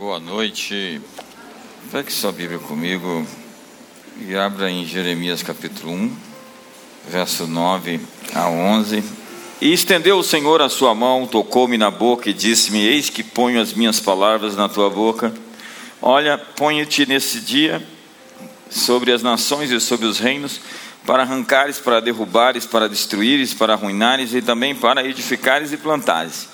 Boa noite. Pegue sua Bíblia comigo e abra em Jeremias capítulo 1, verso 9 a 11. E estendeu o Senhor a sua mão, tocou-me na boca e disse-me: Eis que ponho as minhas palavras na tua boca. Olha, ponho-te nesse dia sobre as nações e sobre os reinos, para arrancares, para derrubares, para destruíres, para arruinares e também para edificares e plantares.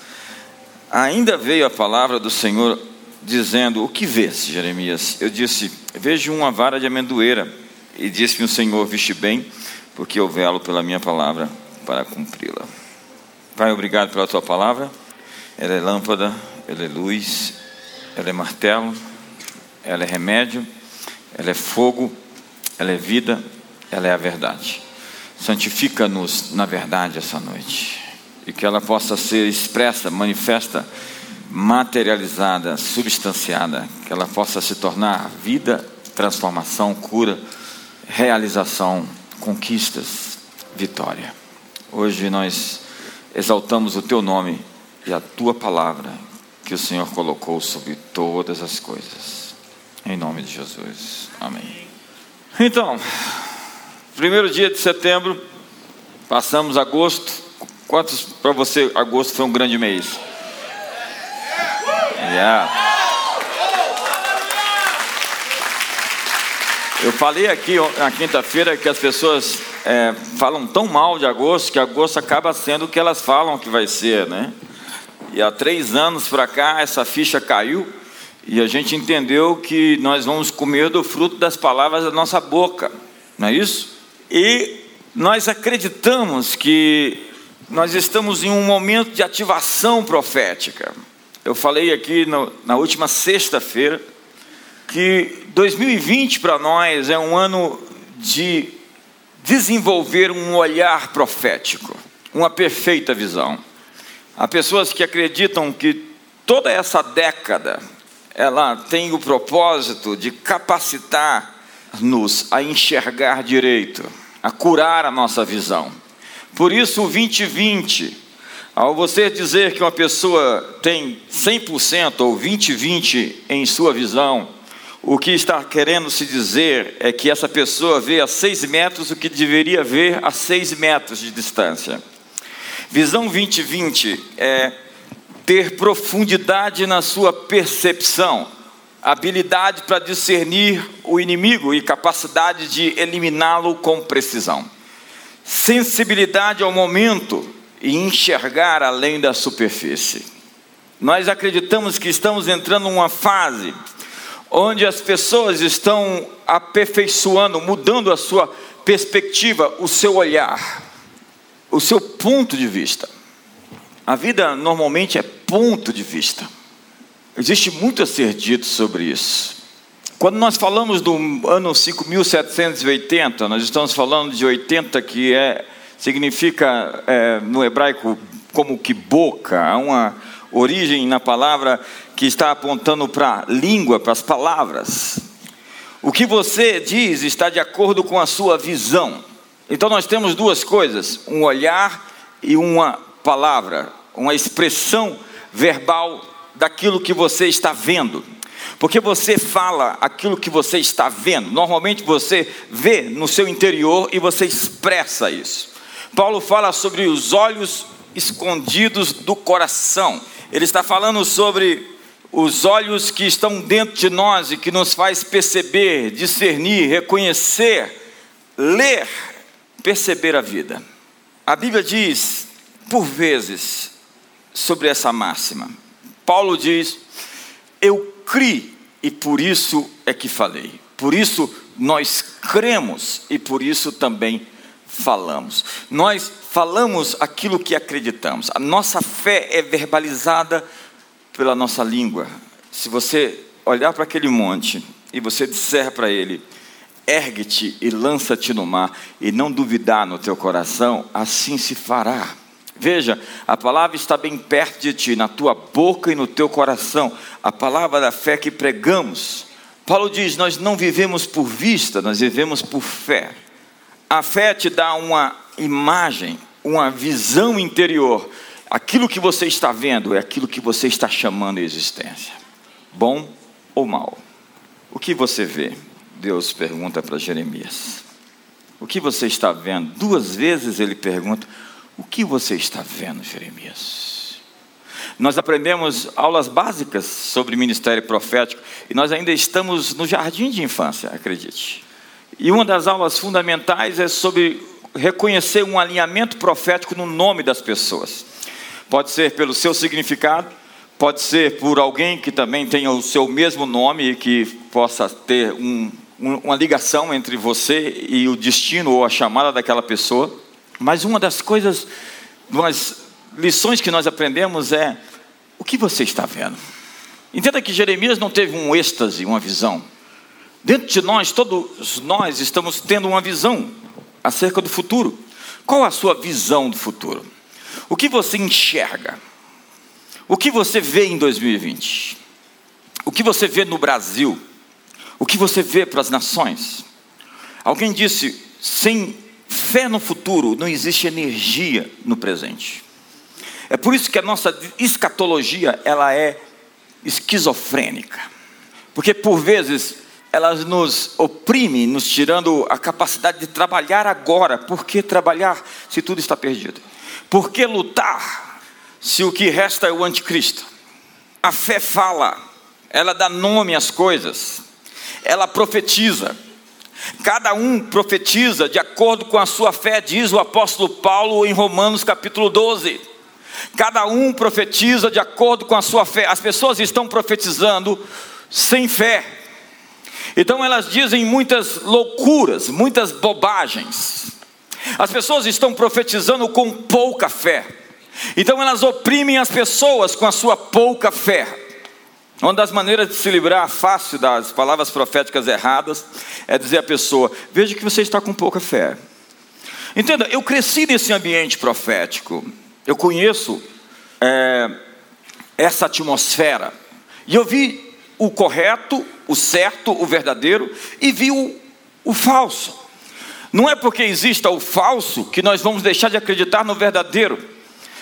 Ainda veio a palavra do Senhor dizendo: O que vês, Jeremias? Eu disse: Vejo uma vara de amendoeira. E disse-me o Senhor: Viste bem, porque eu velo pela minha palavra para cumpri-la. Pai, obrigado pela tua palavra. Ela é lâmpada, ela é luz, ela é martelo, ela é remédio, ela é fogo, ela é vida, ela é a verdade. Santifica-nos na verdade essa noite e que ela possa ser expressa, manifesta materializada, substanciada, que ela possa se tornar vida, transformação, cura, realização, conquistas, vitória. Hoje nós exaltamos o teu nome e a tua palavra que o Senhor colocou sobre todas as coisas. Em nome de Jesus. Amém. Então, primeiro dia de setembro, passamos agosto. Quantos para você agosto foi um grande mês? Yeah. Eu falei aqui na quinta-feira que as pessoas é, falam tão mal de agosto que agosto acaba sendo o que elas falam que vai ser, né? E há três anos para cá essa ficha caiu e a gente entendeu que nós vamos comer do fruto das palavras da nossa boca, não é isso? E nós acreditamos que nós estamos em um momento de ativação profética. Eu falei aqui no, na última sexta-feira que 2020 para nós é um ano de desenvolver um olhar profético, uma perfeita visão. Há pessoas que acreditam que toda essa década ela tem o propósito de capacitar-nos a enxergar direito, a curar a nossa visão. Por isso, o 2020 ao você dizer que uma pessoa tem 100% ou 20-20 em sua visão, o que está querendo se dizer é que essa pessoa vê a 6 metros o que deveria ver a 6 metros de distância. Visão 20-20 é ter profundidade na sua percepção, habilidade para discernir o inimigo e capacidade de eliminá-lo com precisão, sensibilidade ao momento e enxergar além da superfície. Nós acreditamos que estamos entrando numa fase onde as pessoas estão aperfeiçoando, mudando a sua perspectiva, o seu olhar, o seu ponto de vista. A vida normalmente é ponto de vista. Existe muito a ser dito sobre isso. Quando nós falamos do ano 5780, nós estamos falando de 80 que é significa é, no hebraico como que boca, há uma origem na palavra que está apontando para a língua, para as palavras. O que você diz está de acordo com a sua visão. Então nós temos duas coisas: um olhar e uma palavra, uma expressão verbal daquilo que você está vendo. Porque você fala aquilo que você está vendo. Normalmente você vê no seu interior e você expressa isso. Paulo fala sobre os olhos escondidos do coração. Ele está falando sobre os olhos que estão dentro de nós e que nos faz perceber, discernir, reconhecer, ler, perceber a vida. A Bíblia diz, por vezes, sobre essa máxima. Paulo diz: Eu criei e por isso é que falei. Por isso nós cremos e por isso também falamos. Nós falamos aquilo que acreditamos. A nossa fé é verbalizada pela nossa língua. Se você olhar para aquele monte e você disser para ele: ergue-te e lança-te no mar, e não duvidar no teu coração, assim se fará. Veja, a palavra está bem perto de ti, na tua boca e no teu coração, a palavra da fé que pregamos. Paulo diz: Nós não vivemos por vista, nós vivemos por fé. A fé te dá uma imagem, uma visão interior. Aquilo que você está vendo é aquilo que você está chamando a existência. bom ou mal? O que você vê? Deus pergunta para Jeremias. O que você está vendo? Duas vezes ele pergunta: O que você está vendo, Jeremias? Nós aprendemos aulas básicas sobre ministério profético e nós ainda estamos no jardim de infância, acredite. E uma das aulas fundamentais é sobre reconhecer um alinhamento profético no nome das pessoas. Pode ser pelo seu significado, pode ser por alguém que também tenha o seu mesmo nome e que possa ter um, uma ligação entre você e o destino ou a chamada daquela pessoa. Mas uma das coisas, umas lições que nós aprendemos é o que você está vendo. Entenda que Jeremias não teve um êxtase, uma visão. Dentro de nós, todos nós estamos tendo uma visão acerca do futuro. Qual a sua visão do futuro? O que você enxerga? O que você vê em 2020? O que você vê no Brasil? O que você vê para as nações? Alguém disse: sem fé no futuro não existe energia no presente. É por isso que a nossa escatologia ela é esquizofrênica, porque por vezes elas nos oprimem, nos tirando a capacidade de trabalhar agora. Por que trabalhar se tudo está perdido? Por que lutar se o que resta é o anticristo? A fé fala, ela dá nome às coisas, ela profetiza. Cada um profetiza de acordo com a sua fé, diz o apóstolo Paulo em Romanos capítulo 12. Cada um profetiza de acordo com a sua fé. As pessoas estão profetizando sem fé. Então elas dizem muitas loucuras, muitas bobagens. As pessoas estão profetizando com pouca fé. Então elas oprimem as pessoas com a sua pouca fé. Uma das maneiras de se livrar fácil das palavras proféticas erradas é dizer à pessoa: veja que você está com pouca fé. Entenda, eu cresci nesse ambiente profético, eu conheço é, essa atmosfera, e eu vi o correto, o certo, o verdadeiro, e vi o, o falso. Não é porque exista o falso que nós vamos deixar de acreditar no verdadeiro.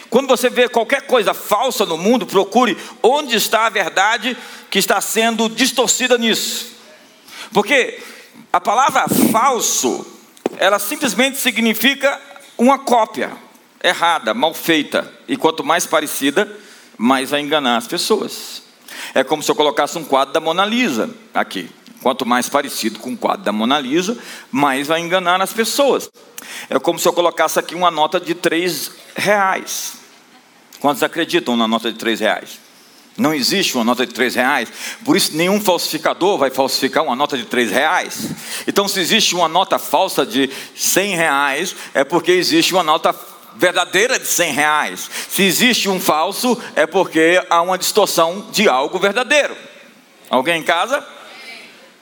Quando você vê qualquer coisa falsa no mundo, procure onde está a verdade que está sendo distorcida nisso. Porque a palavra falso, ela simplesmente significa uma cópia errada, mal feita. E quanto mais parecida, mais vai enganar as pessoas. É como se eu colocasse um quadro da Mona Lisa aqui. Quanto mais parecido com o quadro da Mona Lisa, mais vai enganar as pessoas. É como se eu colocasse aqui uma nota de três reais. Quantos acreditam na nota de três reais? Não existe uma nota de três reais, por isso nenhum falsificador vai falsificar uma nota de três reais. Então, se existe uma nota falsa de cem reais, é porque existe uma nota verdadeira de cem reais. Se existe um falso, é porque há uma distorção de algo verdadeiro. Alguém em casa?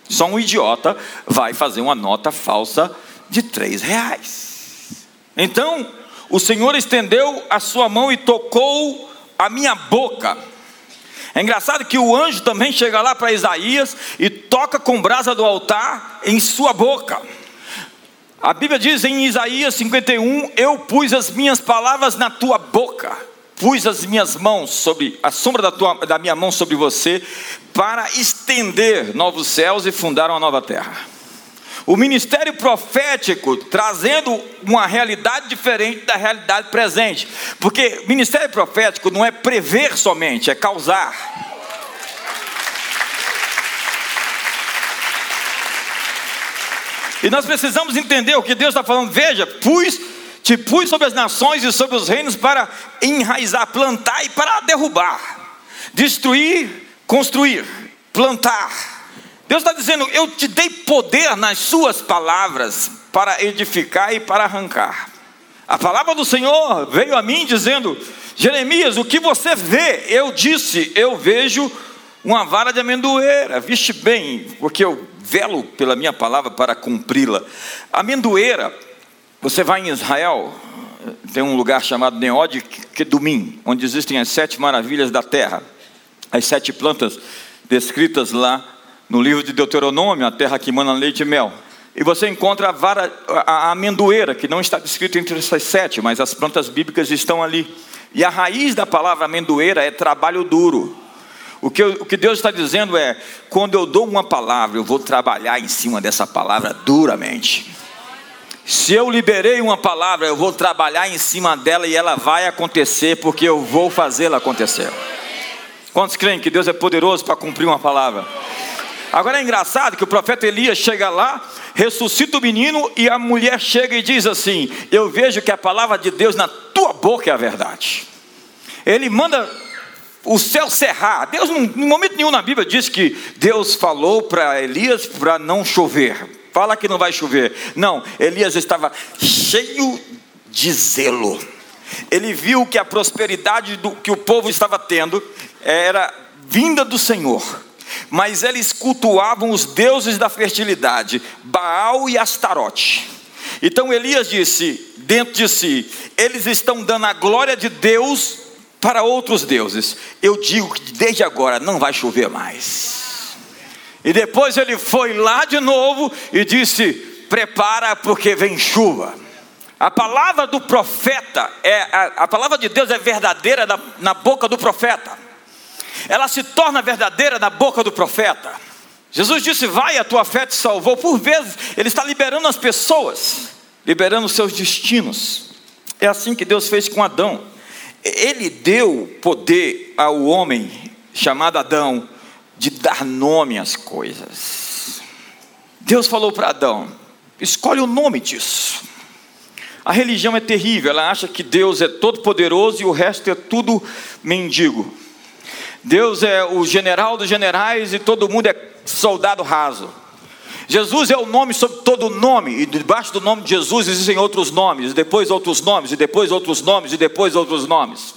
Só um idiota vai fazer uma nota falsa de três reais. Então, o Senhor estendeu a sua mão e tocou a minha boca. É engraçado que o anjo também chega lá para Isaías e toca com brasa do altar em sua boca. A Bíblia diz em Isaías 51: Eu pus as minhas palavras na tua boca pus as minhas mãos sobre a sombra da, tua, da minha mão sobre você para estender novos céus e fundar uma nova terra. O ministério profético trazendo uma realidade diferente da realidade presente, porque ministério profético não é prever somente, é causar. E nós precisamos entender o que Deus está falando. Veja, pus te pus sobre as nações e sobre os reinos para enraizar, plantar e para derrubar, destruir, construir, plantar. Deus está dizendo: Eu te dei poder nas suas palavras para edificar e para arrancar. A palavra do Senhor veio a mim dizendo: Jeremias, o que você vê? Eu disse: Eu vejo uma vara de amendoeira. Viste bem, porque eu velo pela minha palavra para cumpri-la. Amendoeira você vai em Israel, tem um lugar chamado Neod Kedumim, onde existem as sete maravilhas da terra, as sete plantas descritas lá no livro de Deuteronômio, a terra que mana leite e mel. E você encontra a, vara, a amendoeira, que não está descrita entre essas sete, mas as plantas bíblicas estão ali. E a raiz da palavra amendoeira é trabalho duro. O que, eu, o que Deus está dizendo é: quando eu dou uma palavra, eu vou trabalhar em cima dessa palavra duramente. Se eu liberei uma palavra, eu vou trabalhar em cima dela e ela vai acontecer, porque eu vou fazê-la acontecer. Quantos creem que Deus é poderoso para cumprir uma palavra? Agora é engraçado que o profeta Elias chega lá, ressuscita o menino e a mulher chega e diz assim: Eu vejo que a palavra de Deus na tua boca é a verdade. Ele manda o céu cerrar. Deus, em momento nenhum na Bíblia, diz que Deus falou para Elias para não chover. Fala que não vai chover. Não, Elias estava cheio de zelo. Ele viu que a prosperidade do, que o povo estava tendo era vinda do Senhor mas eles cultuavam os deuses da fertilidade, Baal e Astarote. Então Elias disse dentro de si: eles estão dando a glória de Deus para outros deuses. Eu digo que desde agora não vai chover mais. E depois ele foi lá de novo e disse: prepara porque vem chuva. A palavra do profeta é a, a palavra de Deus é verdadeira na, na boca do profeta ela se torna verdadeira na boca do profeta. Jesus disse: Vai, a tua fé te salvou. Por vezes, Ele está liberando as pessoas, liberando os seus destinos. É assim que Deus fez com Adão. Ele deu poder ao homem chamado Adão de dar nome às coisas. Deus falou para Adão: escolhe o nome disso. A religião é terrível, ela acha que Deus é todo poderoso e o resto é tudo mendigo. Deus é o general dos generais e todo mundo é soldado raso. Jesus é o nome sobre todo nome, e debaixo do nome de Jesus existem outros nomes, e depois outros nomes, e depois outros nomes, e depois outros nomes.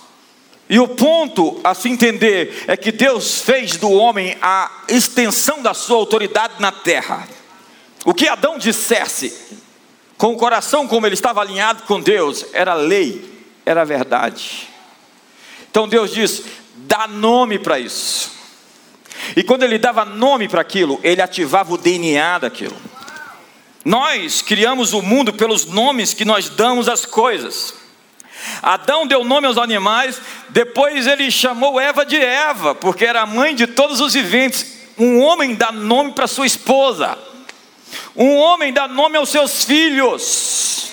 E o ponto a se entender é que Deus fez do homem a extensão da sua autoridade na terra. O que Adão dissesse, com o coração como ele estava alinhado com Deus, era lei, era verdade. Então Deus diz: dá nome para isso. E quando ele dava nome para aquilo, ele ativava o DNA daquilo. Nós criamos o mundo pelos nomes que nós damos às coisas. Adão deu nome aos animais, depois ele chamou Eva de Eva, porque era a mãe de todos os viventes. Um homem dá nome para sua esposa, um homem dá nome aos seus filhos,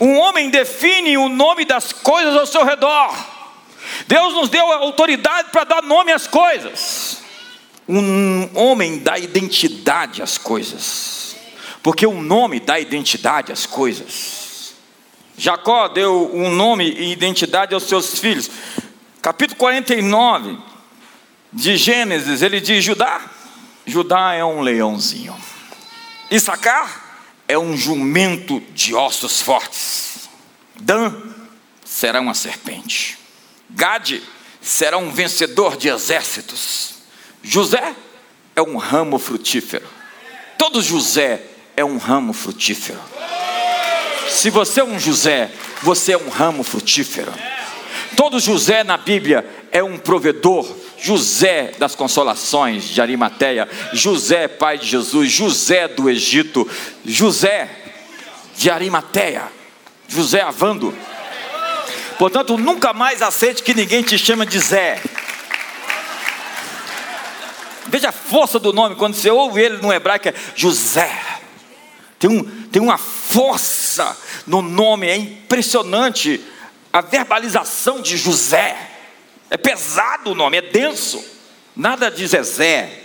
um homem define o nome das coisas ao seu redor. Deus nos deu a autoridade para dar nome às coisas. Um homem dá identidade às coisas, porque o um nome dá identidade às coisas. Jacó deu um nome e identidade aos seus filhos. Capítulo 49 de Gênesis, ele diz: Judá, Judá é um leãozinho. Issacar é um jumento de ossos fortes. Dan será uma serpente. Gade será um vencedor de exércitos. José é um ramo frutífero. Todo José é um ramo frutífero. Se você é um José, você é um ramo frutífero. Todo José na Bíblia é um provedor. José das consolações de Arimateia, José pai de Jesus, José do Egito, José de Arimateia, José Avando. Portanto, nunca mais aceite que ninguém te chama de Zé. Veja a força do nome, quando você ouve ele no hebraico é José. Tem, um, tem uma força no nome, é impressionante a verbalização de José. É pesado o nome, é denso. Nada de Zezé.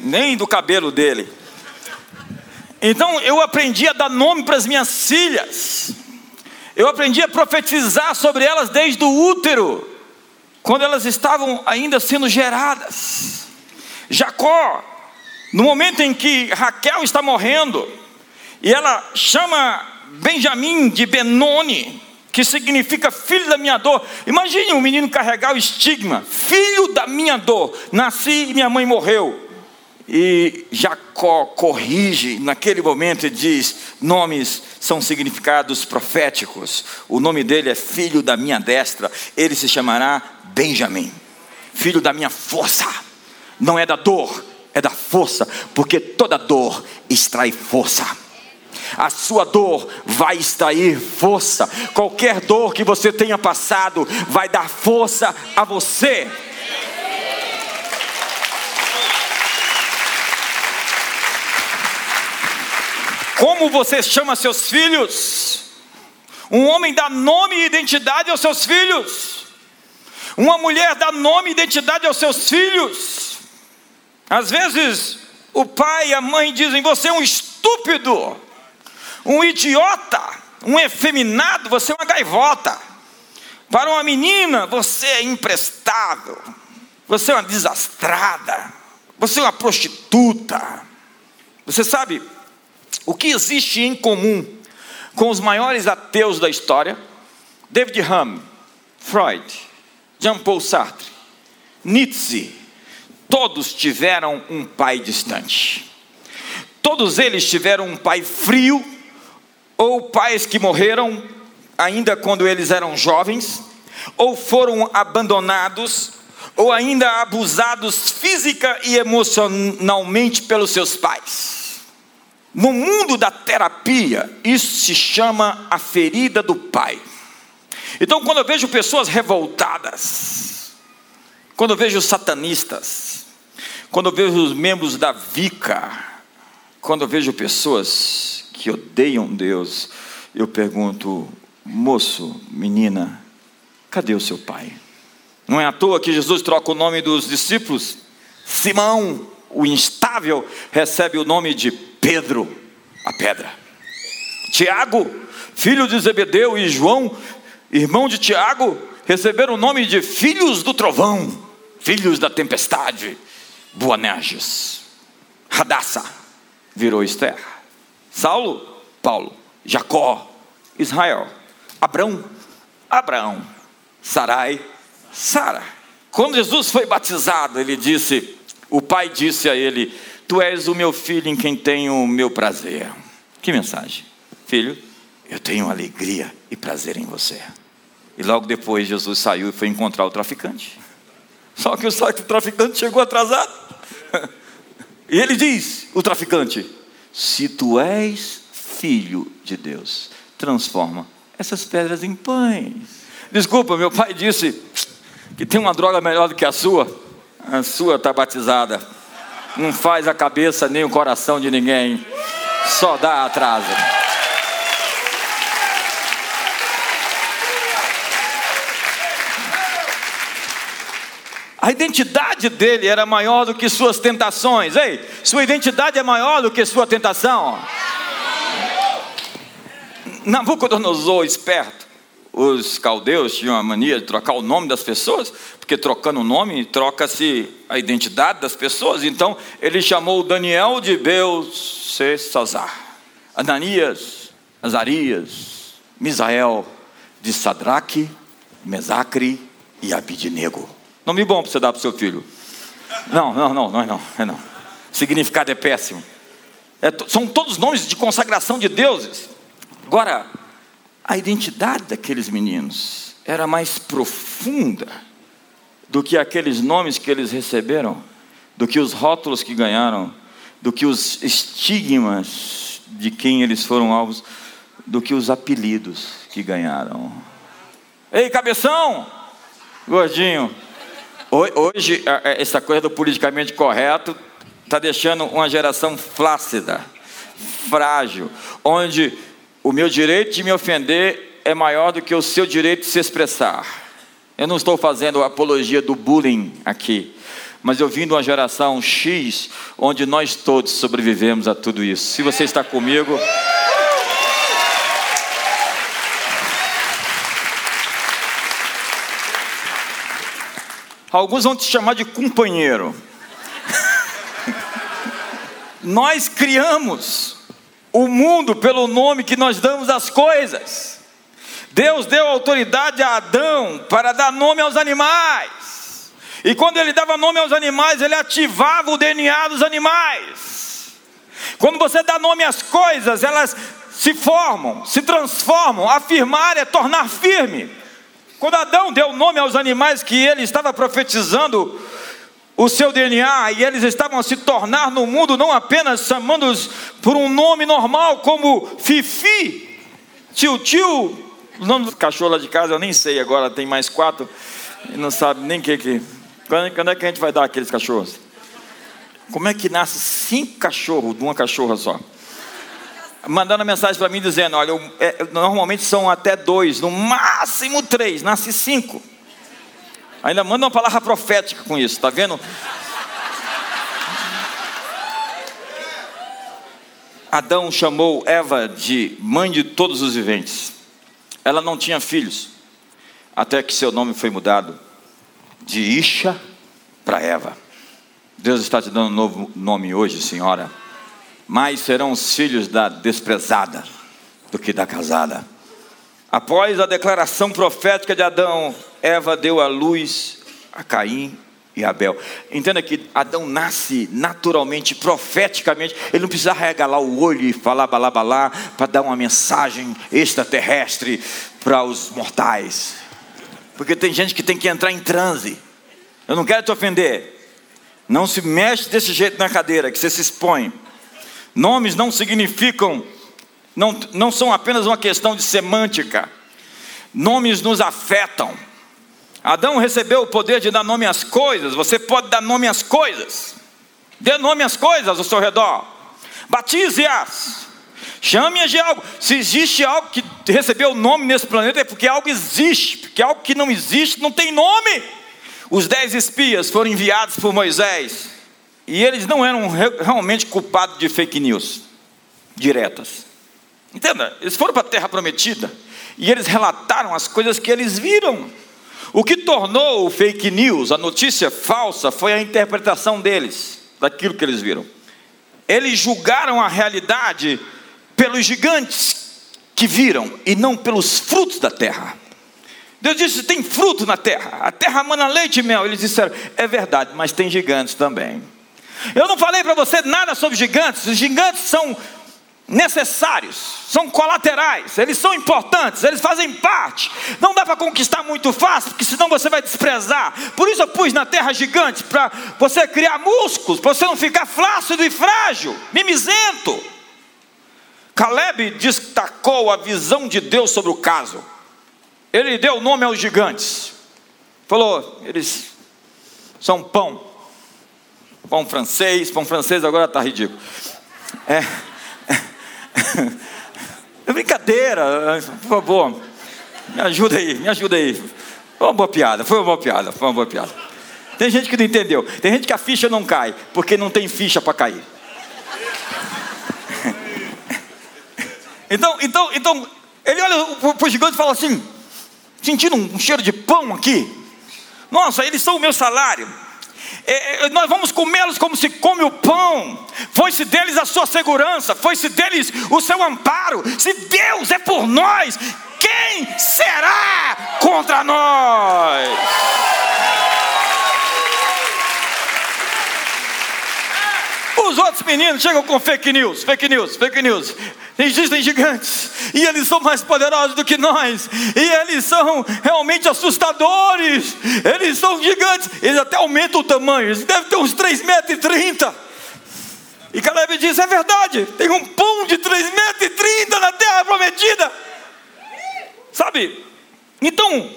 Nem do cabelo dele. Então eu aprendi a dar nome para as minhas filhas. Eu aprendi a profetizar sobre elas desde o útero, quando elas estavam ainda sendo geradas. Jacó, no momento em que Raquel está morrendo, e ela chama Benjamim de Benoni, que significa filho da minha dor. Imagine um menino carregar o estigma, filho da minha dor. Nasci e minha mãe morreu. E Jacó corrige naquele momento e diz: nomes são significados proféticos. O nome dele é filho da minha destra, ele se chamará Benjamim, filho da minha força. Não é da dor, é da força, porque toda dor extrai força. a sua dor vai extrair força. Qualquer dor que você tenha passado vai dar força a você. Como você chama seus filhos? Um homem dá nome e identidade aos seus filhos. Uma mulher dá nome e identidade aos seus filhos. Às vezes, o pai e a mãe dizem: Você é um estúpido, um idiota, um efeminado, você é uma gaivota. Para uma menina, você é imprestável, você é uma desastrada, você é uma prostituta. Você sabe, o que existe em comum com os maiores ateus da história? David Hume, Freud, Jean-Paul Sartre, Nietzsche, todos tiveram um pai distante. Todos eles tiveram um pai frio, ou pais que morreram ainda quando eles eram jovens, ou foram abandonados, ou ainda abusados física e emocionalmente pelos seus pais. No mundo da terapia, isso se chama a ferida do pai. Então, quando eu vejo pessoas revoltadas, quando eu vejo satanistas, quando eu vejo os membros da Vica, quando eu vejo pessoas que odeiam Deus, eu pergunto, moço, menina, cadê o seu pai? Não é à toa que Jesus troca o nome dos discípulos. Simão, o instável, recebe o nome de Pedro, a pedra. Tiago, filho de Zebedeu, e João, irmão de Tiago, receberam o nome de filhos do trovão, filhos da tempestade, Boanerges. Radassa virou Esther. Saulo, Paulo. Jacó, Israel. Abrão, Abraão. Sarai, Sara. Quando Jesus foi batizado, ele disse: o pai disse a ele: Tu és o meu filho em quem tenho o meu prazer. Que mensagem? Filho, eu tenho alegria e prazer em você. E logo depois Jesus saiu e foi encontrar o traficante. Só que o traficante chegou atrasado. E ele diz: o traficante, se tu és filho de Deus, transforma essas pedras em pães. Desculpa, meu pai disse que tem uma droga melhor do que a sua. A sua está batizada não faz a cabeça nem o coração de ninguém, só dá atraso. A identidade dele era maior do que suas tentações. Ei, sua identidade é maior do que sua tentação. Nabucodonosor, esperto, os caldeus tinham a mania de trocar o nome das pessoas, porque trocando o nome, troca-se a identidade das pessoas. Então, ele chamou Daniel de Belsesazar, Ananias, Azarias, Misael de Sadraque, Mesacre e Abidnego. Nome bom para você dar para o seu filho. Não, não, não, não é não, é não. Significado é péssimo. É, são todos nomes de consagração de deuses. Agora, a identidade daqueles meninos era mais profunda do que aqueles nomes que eles receberam, do que os rótulos que ganharam, do que os estigmas de quem eles foram alvos, do que os apelidos que ganharam. Ei, cabeção! Gordinho. Hoje, essa coisa do politicamente correto está deixando uma geração flácida, frágil, onde o meu direito de me ofender é maior do que o seu direito de se expressar. Eu não estou fazendo apologia do bullying aqui, mas eu vim de uma geração X, onde nós todos sobrevivemos a tudo isso. Se você está comigo. Alguns vão te chamar de companheiro. nós criamos o mundo pelo nome que nós damos às coisas. Deus deu autoridade a Adão para dar nome aos animais. E quando ele dava nome aos animais, ele ativava o DNA dos animais. Quando você dá nome às coisas, elas se formam, se transformam. Afirmar é tornar firme. Quando Adão deu nome aos animais que ele estava profetizando, o seu DNA e eles estavam a se tornar no mundo não apenas chamando-os por um nome normal como Fifi, Tio Tio, o nome do cachorro lá de casa eu nem sei agora, tem mais quatro, e não sabe nem o que que. Quando, quando é que a gente vai dar aqueles cachorros? Como é que nasce cinco cachorros de uma cachorra só? Mandando mensagem para mim dizendo: Olha, eu, é, normalmente são até dois, no máximo três, nasce cinco. Ainda manda uma palavra profética com isso, está vendo? Adão chamou Eva de mãe de todos os viventes. Ela não tinha filhos, até que seu nome foi mudado de Isha para Eva. Deus está te dando um novo nome hoje, senhora. Mais serão os filhos da desprezada do que da casada. Após a declaração profética de Adão, Eva deu à luz a Caim e Abel. Entenda que Adão nasce naturalmente, profeticamente. Ele não precisa regalar o olho e falar balá balá para dar uma mensagem extraterrestre para os mortais. Porque tem gente que tem que entrar em transe. Eu não quero te ofender. Não se mexe desse jeito na cadeira, que você se expõe. Nomes não significam não, não são apenas uma questão de semântica. Nomes nos afetam. Adão recebeu o poder de dar nome às coisas. Você pode dar nome às coisas. Dê nome às coisas ao seu redor. Batize-as. Chame-as de algo. Se existe algo que recebeu nome nesse planeta, é porque algo existe. Porque algo que não existe não tem nome. Os dez espias foram enviados por Moisés. E eles não eram realmente culpados de fake news diretas. Entenda, eles foram para a terra prometida e eles relataram as coisas que eles viram. O que tornou o fake news, a notícia falsa, foi a interpretação deles, daquilo que eles viram. Eles julgaram a realidade pelos gigantes que viram e não pelos frutos da terra. Deus disse: tem fruto na terra, a terra mana leite e mel. Eles disseram: é verdade, mas tem gigantes também. Eu não falei para você nada sobre gigantes, os gigantes são necessários, são colaterais, eles são importantes, eles fazem parte. Não dá para conquistar muito fácil, porque senão você vai desprezar. Por isso eu pus na terra gigante, para você criar músculos, para você não ficar flácido e frágil, mimizento. Caleb destacou a visão de Deus sobre o caso. Ele deu nome aos gigantes. Falou, eles são pão. Pão francês, pão francês agora está ridículo. É é brincadeira, por favor. Me ajuda aí, me ajuda aí. Foi uma boa piada, foi uma boa piada, foi uma boa piada. Tem gente que não entendeu. Tem gente que a ficha não cai, porque não tem ficha para cair. Então, então, então, ele olha para o gigante e fala assim: sentindo um cheiro de pão aqui. Nossa, eles são o meu salário. É, é, nós vamos comê-los como se come o pão. Foi-se deles a sua segurança, foi-se deles o seu amparo. Se Deus é por nós, quem será contra nós? Os outros meninos chegam com fake news, fake news, fake news. Existem gigantes e eles são mais poderosos do que nós, e eles são realmente assustadores. Eles são gigantes, eles até aumentam o tamanho, eles devem ter uns 3,30 metros. E, 30. Caleb diz: é verdade, tem um pão de 3,30 metros 30 na terra prometida. Sabe? Então,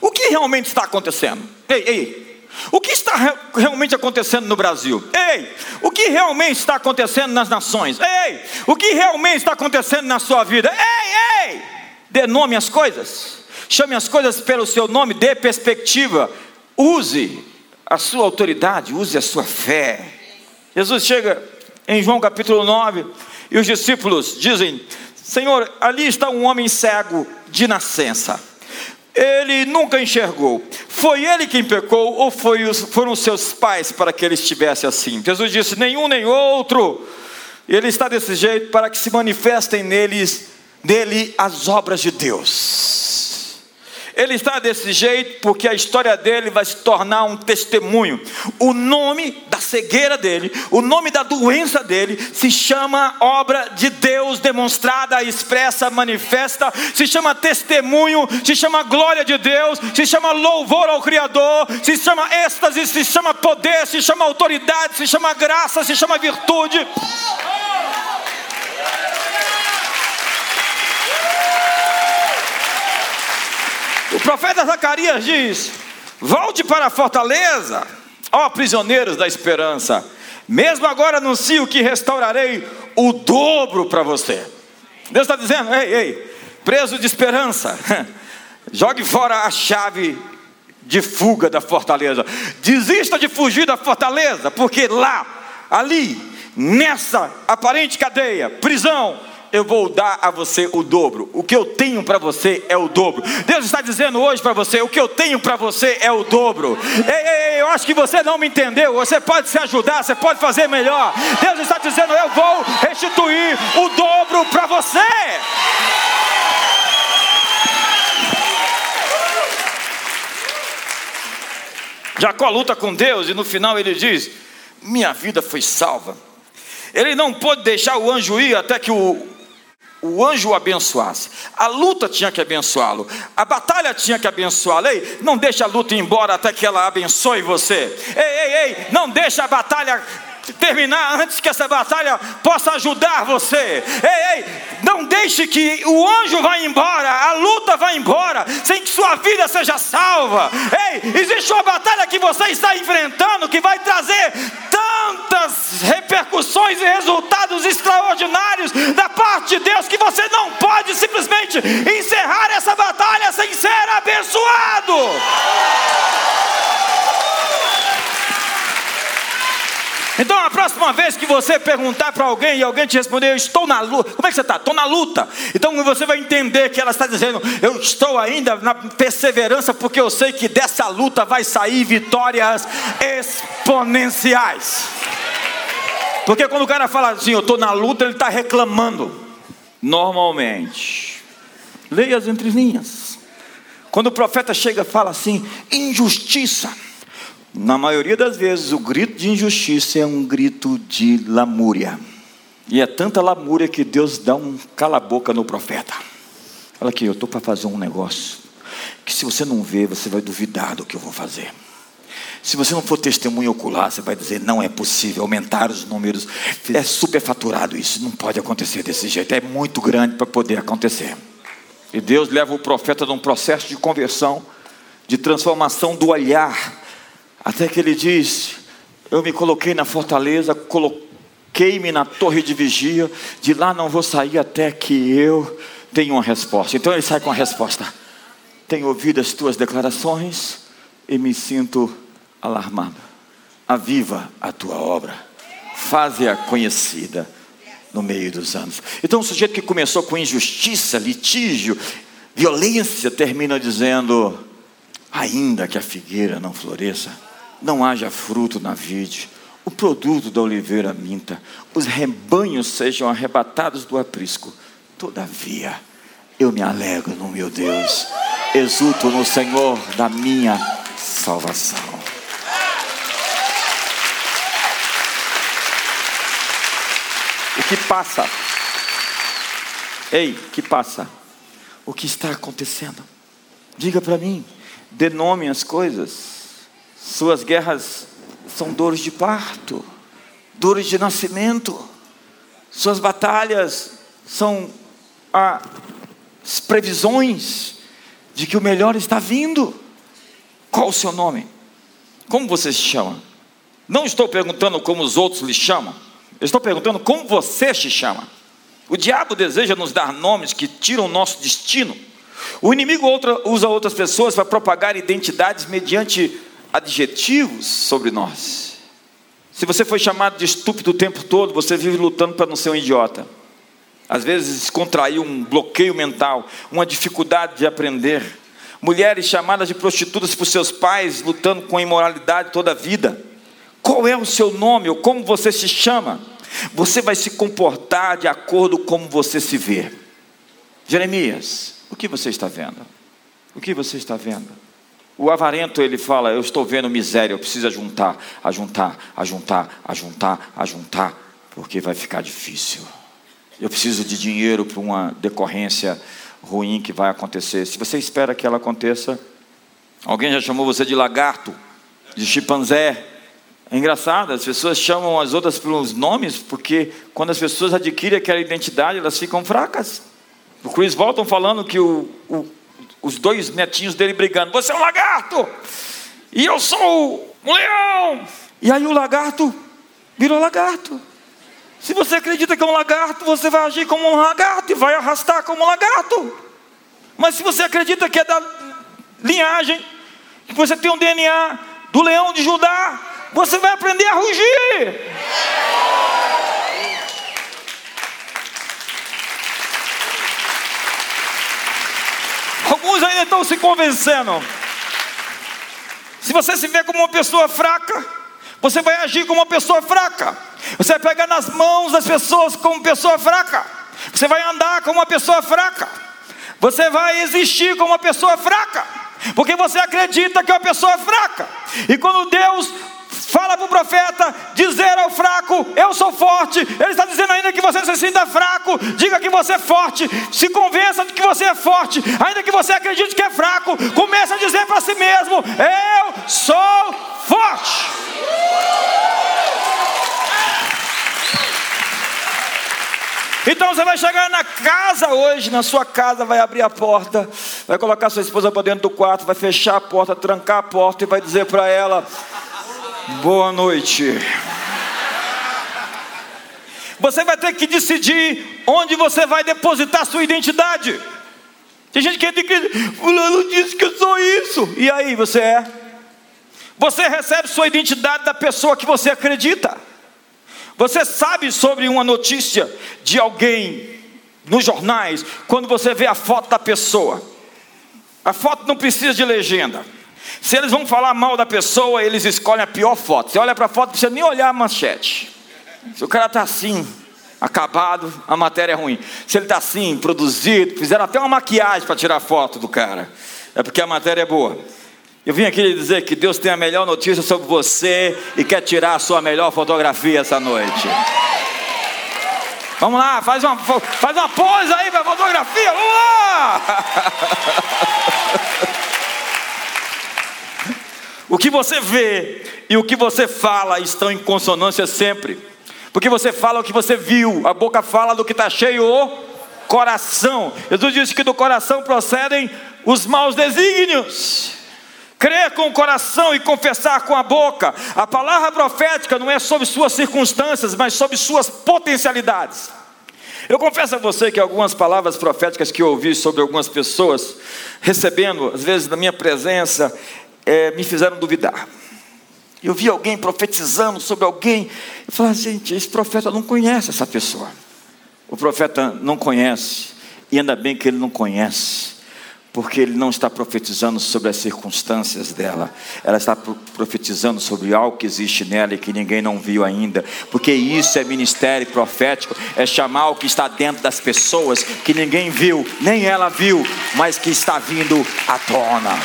o que realmente está acontecendo? Ei, ei, o que está realmente acontecendo no Brasil? Ei, o que realmente está acontecendo nas nações? Ei, o que realmente está acontecendo na sua vida? Ei, ei, dê nome às coisas, chame as coisas pelo seu nome, dê perspectiva, use a sua autoridade, use a sua fé. Jesus chega em João capítulo 9 e os discípulos dizem: Senhor, ali está um homem cego de nascença ele nunca enxergou. Foi ele quem pecou ou os, foram os seus pais para que ele estivesse assim? Jesus disse: nenhum nem outro. Ele está desse jeito para que se manifestem neles, nele as obras de Deus. Ele está desse jeito porque a história dele vai se tornar um testemunho. O nome da cegueira dele, o nome da doença dele, se chama obra de Deus demonstrada, expressa, manifesta, se chama testemunho, se chama glória de Deus, se chama louvor ao Criador, se chama êxtase, se chama poder, se chama autoridade, se chama graça, se chama virtude. O profeta Zacarias diz: Volte para a fortaleza, ó prisioneiros da esperança. Mesmo agora anuncio que restaurarei o dobro para você. Deus está dizendo: Ei, ei, preso de esperança, jogue fora a chave de fuga da fortaleza. Desista de fugir da fortaleza, porque lá, ali, nessa aparente cadeia, prisão, eu vou dar a você o dobro. O que eu tenho para você é o dobro. Deus está dizendo hoje para você: o que eu tenho para você é o dobro. Ei, ei, eu acho que você não me entendeu. Você pode se ajudar, você pode fazer melhor. Deus está dizendo: eu vou restituir o dobro para você. Jacó luta com Deus e no final ele diz: Minha vida foi salva. Ele não pôde deixar o anjo ir até que o, o anjo o abençoasse. A luta tinha que abençoá-lo. A batalha tinha que abençoá-lo. Ei, não deixa a luta ir embora até que ela abençoe você. Ei, ei, ei, não deixa a batalha terminar antes que essa batalha possa ajudar você. Ei, ei, não deixe que o anjo vá embora, a luta vá embora, sem que sua vida seja salva. Ei, existe uma batalha que você está enfrentando que vai trazer tantas repercussões e resultados extraordinários da parte de Deus que você não pode simplesmente encerrar essa batalha sem ser abençoado. Então, a próxima vez que você perguntar para alguém e alguém te responder, eu estou na luta, como é que você está? Estou na luta. Então você vai entender que ela está dizendo, eu estou ainda na perseverança, porque eu sei que dessa luta vai sair vitórias exponenciais. Porque quando o cara fala assim, eu estou na luta, ele está reclamando. Normalmente, leia as entrelinhas. Quando o profeta chega e fala assim, injustiça na maioria das vezes, o grito de injustiça é um grito de lamúria. E é tanta lamúria que Deus dá um cala-boca no profeta. Fala aqui, eu estou para fazer um negócio que se você não ver, você vai duvidar do que eu vou fazer. Se você não for testemunho ocular, você vai dizer: não é possível aumentar os números. É superfaturado isso, não pode acontecer desse jeito. É muito grande para poder acontecer. E Deus leva o profeta num processo de conversão, de transformação do olhar até que ele diz: Eu me coloquei na fortaleza, coloquei-me na torre de vigia, de lá não vou sair até que eu tenha uma resposta. Então ele sai com a resposta: Tenho ouvido as tuas declarações e me sinto alarmado. Aviva a tua obra, faze-a conhecida no meio dos anos. Então, o sujeito que começou com injustiça, litígio, violência, termina dizendo: ainda que a figueira não floresça, não haja fruto na vide, o produto da oliveira minta, os rebanhos sejam arrebatados do aprisco. Todavia, eu me alegro no meu Deus, exulto no Senhor da minha salvação. O que passa? Ei, que passa? O que está acontecendo? Diga para mim, dê nome às coisas. Suas guerras são dores de parto, dores de nascimento. Suas batalhas são as previsões de que o melhor está vindo. Qual o seu nome? Como você se chama? Não estou perguntando como os outros lhe chamam. Estou perguntando como você se chama. O diabo deseja nos dar nomes que tiram o nosso destino. O inimigo usa outras pessoas para propagar identidades mediante adjetivos sobre nós. Se você foi chamado de estúpido o tempo todo, você vive lutando para não ser um idiota. Às vezes contraiu um bloqueio mental, uma dificuldade de aprender. Mulheres chamadas de prostitutas por seus pais, lutando com imoralidade toda a vida. Qual é o seu nome ou como você se chama? Você vai se comportar de acordo com como você se vê. Jeremias, o que você está vendo? O que você está vendo? O avarento ele fala: Eu estou vendo miséria, eu preciso ajuntar, ajuntar, ajuntar, ajuntar, ajuntar, porque vai ficar difícil. Eu preciso de dinheiro para uma decorrência ruim que vai acontecer. Se você espera que ela aconteça, alguém já chamou você de lagarto, de chimpanzé. É engraçado, as pessoas chamam as outras pelos nomes, porque quando as pessoas adquirem aquela identidade, elas ficam fracas. O Chris Walton falando que o, o, os dois netinhos dele brigando: Você é um lagarto! E eu sou um leão! E aí o lagarto virou lagarto. Se você acredita que é um lagarto, você vai agir como um lagarto e vai arrastar como um lagarto. Mas se você acredita que é da linhagem, que você tem um DNA do leão de Judá, você vai aprender a rugir. Alguns ainda estão se convencendo. Se você se vê como uma pessoa fraca, você vai agir como uma pessoa fraca. Você vai pegar nas mãos das pessoas como pessoa fraca. Você vai andar como uma pessoa fraca. Você vai existir como uma pessoa fraca. Porque você acredita que é uma pessoa fraca. E quando Deus fala para o profeta dizer ao fraco: Eu sou forte. Ele está dizendo ainda que você se sinta fraco, diga que você é forte, se convença de que você é forte, ainda que você acredite que é fraco, comece a dizer para si mesmo: Eu sou forte. Então você vai chegar na casa hoje, na sua casa, vai abrir a porta, vai colocar sua esposa para dentro do quarto, vai fechar a porta, trancar a porta e vai dizer para ela: Boa noite. Você vai ter que decidir onde você vai depositar sua identidade. Tem gente que diz, fulano disse que eu sou isso. E aí, você é? Você recebe sua identidade da pessoa que você acredita. Você sabe sobre uma notícia de alguém nos jornais quando você vê a foto da pessoa. A foto não precisa de legenda. Se eles vão falar mal da pessoa, eles escolhem a pior foto. Você olha para a foto, não precisa nem olhar a manchete. Se o cara está assim, acabado, a matéria é ruim. Se ele está assim, produzido, fizeram até uma maquiagem para tirar foto do cara. É porque a matéria é boa. Eu vim aqui lhe dizer que Deus tem a melhor notícia sobre você e quer tirar a sua melhor fotografia essa noite. Vamos lá, faz uma, faz uma pose aí para fotografia, vamos lá! O que você vê e o que você fala estão em consonância sempre. Porque você fala o que você viu, a boca fala do que está cheio o coração. Jesus disse que do coração procedem os maus desígnios. Crer com o coração e confessar com a boca. A palavra profética não é sobre suas circunstâncias, mas sobre suas potencialidades. Eu confesso a você que algumas palavras proféticas que eu ouvi sobre algumas pessoas, recebendo, às vezes, na minha presença, é, me fizeram duvidar. Eu vi alguém profetizando sobre alguém, e falei, gente, esse profeta não conhece essa pessoa. O profeta não conhece, e ainda bem que ele não conhece, porque ele não está profetizando sobre as circunstâncias dela, ela está profetizando sobre algo que existe nela e que ninguém não viu ainda, porque isso é ministério profético, é chamar o que está dentro das pessoas que ninguém viu, nem ela viu, mas que está vindo à tona.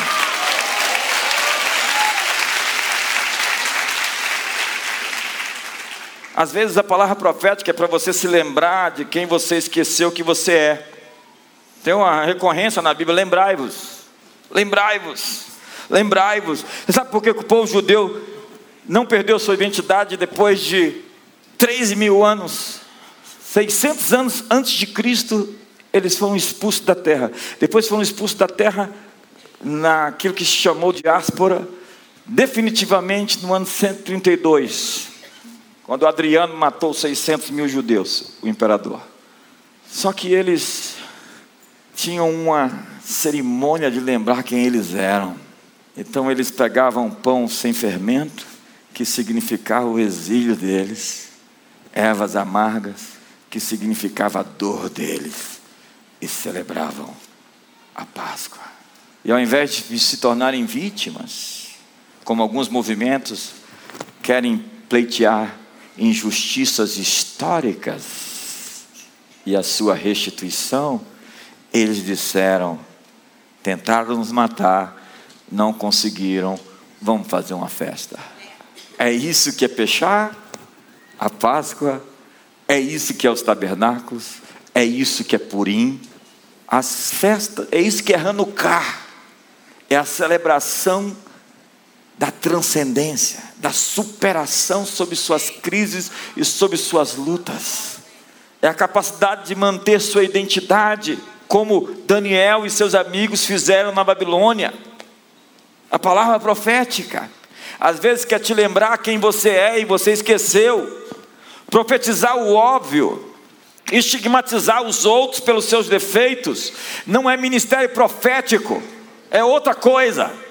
Às vezes a palavra profética é para você se lembrar de quem você esqueceu que você é. Tem uma recorrência na Bíblia: lembrai-vos, lembrai-vos, lembrai-vos. Você sabe por que o povo judeu não perdeu sua identidade depois de 13 mil anos? 600 anos antes de Cristo, eles foram expulsos da terra. Depois foram expulsos da terra naquilo que se chamou diáspora, definitivamente no ano 132. Quando Adriano matou 600 mil judeus, o imperador. Só que eles tinham uma cerimônia de lembrar quem eles eram. Então eles pegavam pão sem fermento, que significava o exílio deles, ervas amargas, que significava a dor deles, e celebravam a Páscoa. E ao invés de se tornarem vítimas, como alguns movimentos querem pleitear injustiças históricas e a sua restituição, eles disseram: tentaram nos matar, não conseguiram, vamos fazer uma festa. É isso que é fechar a Páscoa, é isso que é os tabernáculos, é isso que é Purim, as festas, é isso que é Hanukkah, é a celebração da transcendência, da superação sobre suas crises e sobre suas lutas, é a capacidade de manter sua identidade, como Daniel e seus amigos fizeram na Babilônia. A palavra profética, às vezes quer te lembrar quem você é e você esqueceu, profetizar o óbvio, estigmatizar os outros pelos seus defeitos, não é ministério profético, é outra coisa.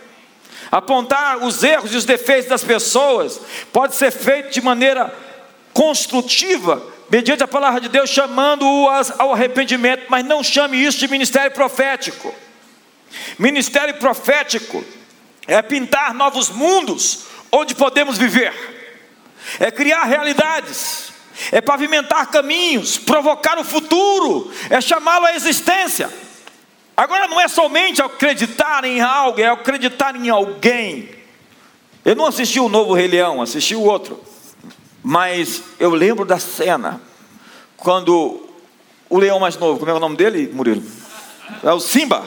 Apontar os erros e os defeitos das pessoas pode ser feito de maneira construtiva, mediante a palavra de Deus, chamando-as ao arrependimento, mas não chame isso de ministério profético. Ministério profético é pintar novos mundos onde podemos viver, é criar realidades, é pavimentar caminhos, provocar o futuro, é chamá-lo à existência. Agora não é somente acreditar em algo, é acreditar em alguém. Eu não assisti o novo Rei Leão, assisti o outro. Mas eu lembro da cena quando o leão mais novo, como é o nome dele, Murilo? É o Simba.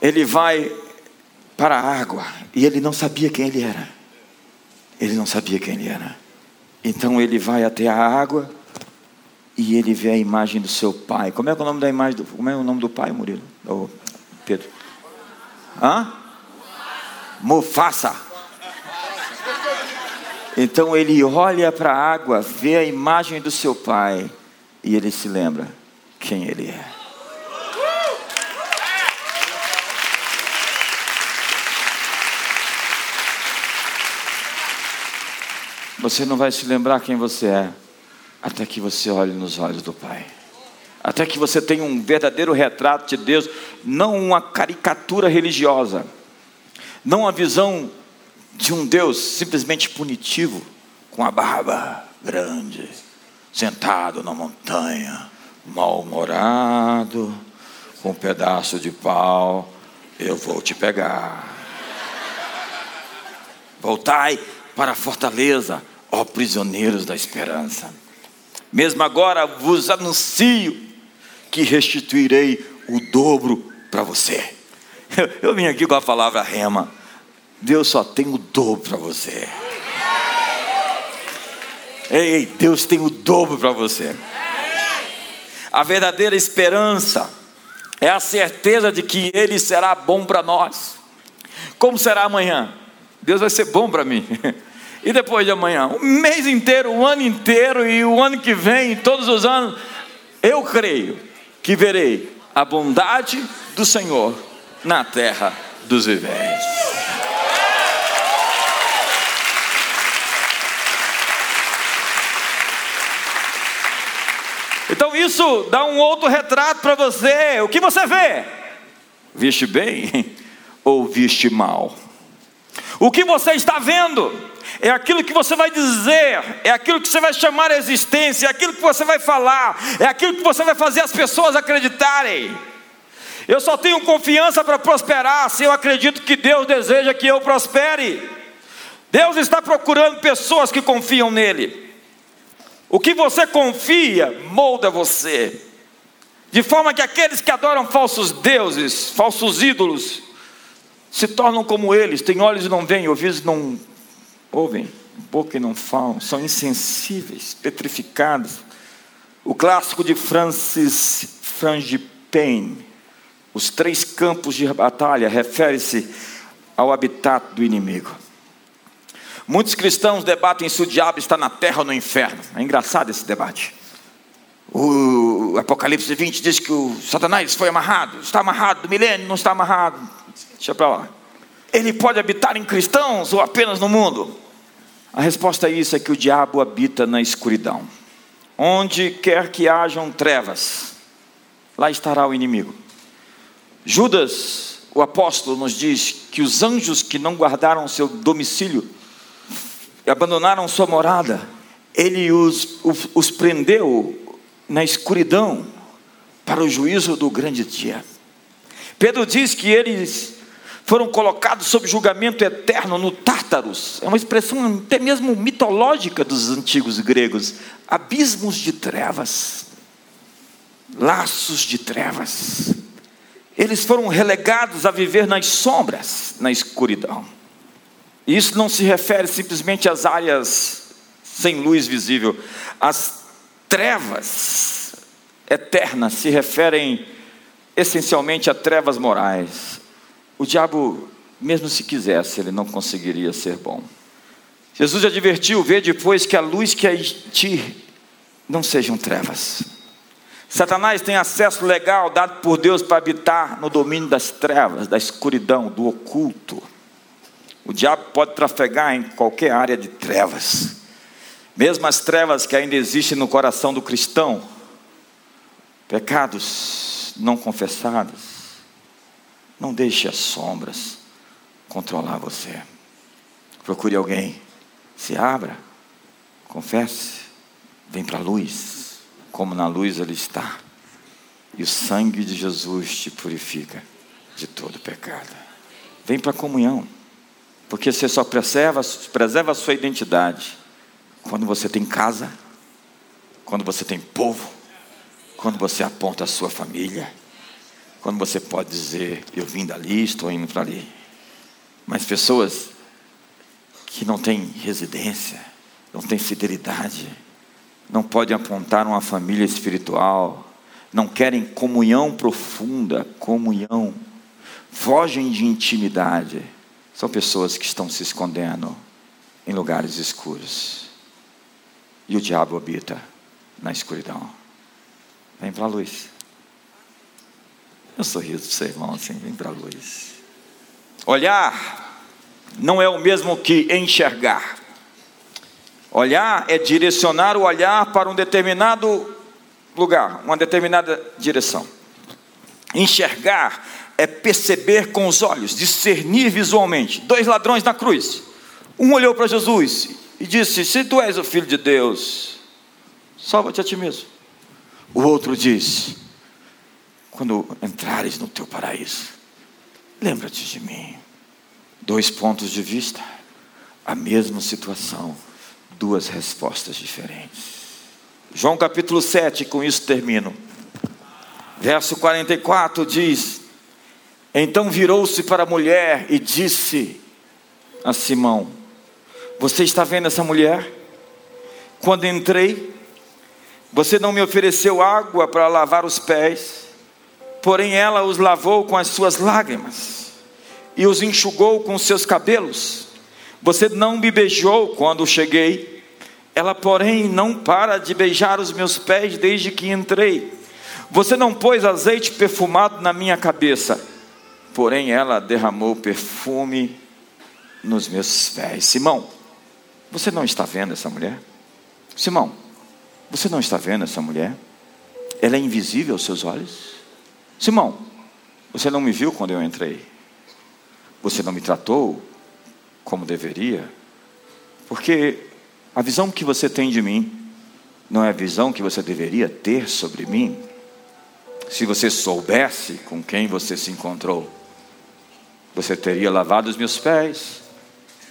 Ele vai para a água e ele não sabia quem ele era. Ele não sabia quem ele era. Então ele vai até a água e ele vê a imagem do seu pai. Como é, é o nome da imagem? Do, como é o nome do pai, Murilo? Ou Pedro? Hã? Mufasa. Então ele olha para a água, vê a imagem do seu pai e ele se lembra quem ele é. Você não vai se lembrar quem você é até que você olhe nos olhos do Pai. Até que você tenha um verdadeiro retrato de Deus, não uma caricatura religiosa, não uma visão de um Deus simplesmente punitivo, com a barba grande, sentado na montanha, mal-humorado, com um pedaço de pau, eu vou te pegar. Voltai para a fortaleza, ó prisioneiros da esperança. Mesmo agora vos anuncio que restituirei o dobro para você. Eu, eu vim aqui com a palavra rema. Deus só tem o dobro para você. Ei, Deus tem o dobro para você. A verdadeira esperança é a certeza de que Ele será bom para nós. Como será amanhã? Deus vai ser bom para mim. E depois de amanhã? O mês inteiro, o ano inteiro e o ano que vem, todos os anos, eu creio que verei a bondade do Senhor na terra dos viventes. Então isso dá um outro retrato para você. O que você vê? Viste bem ou viste mal? O que você está vendo? É aquilo que você vai dizer, é aquilo que você vai chamar a existência, é aquilo que você vai falar, é aquilo que você vai fazer as pessoas acreditarem. Eu só tenho confiança para prosperar se eu acredito que Deus deseja que eu prospere. Deus está procurando pessoas que confiam nele. O que você confia molda você, de forma que aqueles que adoram falsos deuses, falsos ídolos, se tornam como eles, têm olhos e não veem, ouvidos e não ouvem, boca e não falam, são insensíveis, petrificados. O clássico de Francis Frangipane, Os Três Campos de Batalha, refere-se ao habitat do inimigo. Muitos cristãos debatem se o diabo está na terra ou no inferno. É engraçado esse debate. O Apocalipse 20 diz que o Satanás foi amarrado. Está amarrado do milênio, não está amarrado. Deixa para lá. Ele pode habitar em cristãos ou apenas no mundo? A resposta a isso é que o diabo habita na escuridão. Onde quer que hajam trevas, lá estará o inimigo. Judas, o apóstolo, nos diz que os anjos que não guardaram seu domicílio e abandonaram sua morada, ele os, os, prendeu na escuridão para o juízo do grande dia. Pedro diz que eles foram colocados sob julgamento eterno no Tártaros. É uma expressão até mesmo mitológica dos antigos gregos. Abismos de trevas, laços de trevas. Eles foram relegados a viver nas sombras, na escuridão. E isso não se refere simplesmente às áreas sem luz visível. As trevas eternas se referem essencialmente a trevas morais. O diabo, mesmo se quisesse, ele não conseguiria ser bom. Jesus advertiu: vê depois que a luz que é em ti não sejam trevas. Satanás tem acesso legal dado por Deus para habitar no domínio das trevas, da escuridão, do oculto. O diabo pode trafegar em qualquer área de trevas, mesmo as trevas que ainda existem no coração do cristão, pecados não confessados. Não deixe as sombras controlar você. Procure alguém, se abra, confesse, vem para a luz, como na luz ele está, e o sangue de Jesus te purifica de todo pecado. Vem para a comunhão. Porque você só preserva, preserva a sua identidade quando você tem casa, quando você tem povo, quando você aponta a sua família, quando você pode dizer, eu vim dali, estou indo para ali. Mas pessoas que não têm residência, não têm fidelidade, não podem apontar uma família espiritual, não querem comunhão profunda, comunhão, fogem de intimidade são pessoas que estão se escondendo em lugares escuros. E o diabo habita na escuridão. Vem para a luz. Eu sorriso para você, irmão, assim, vem para a luz. Olhar não é o mesmo que enxergar. Olhar é direcionar o olhar para um determinado lugar, uma determinada direção. Enxergar é perceber com os olhos, discernir visualmente. Dois ladrões na cruz. Um olhou para Jesus e disse: Se tu és o filho de Deus, salva-te a ti mesmo. O outro disse: Quando entrares no teu paraíso, lembra-te de mim. Dois pontos de vista, a mesma situação, duas respostas diferentes. João capítulo 7, com isso termino. Verso 44 diz: então virou-se para a mulher e disse a Simão: Você está vendo essa mulher? Quando entrei, você não me ofereceu água para lavar os pés, porém ela os lavou com as suas lágrimas e os enxugou com seus cabelos. Você não me beijou quando cheguei, ela, porém, não para de beijar os meus pés desde que entrei. Você não pôs azeite perfumado na minha cabeça porém ela derramou perfume nos meus pés. Simão, você não está vendo essa mulher? Simão, você não está vendo essa mulher? Ela é invisível aos seus olhos? Simão, você não me viu quando eu entrei? Você não me tratou como deveria? Porque a visão que você tem de mim não é a visão que você deveria ter sobre mim. Se você soubesse com quem você se encontrou, você teria lavado os meus pés,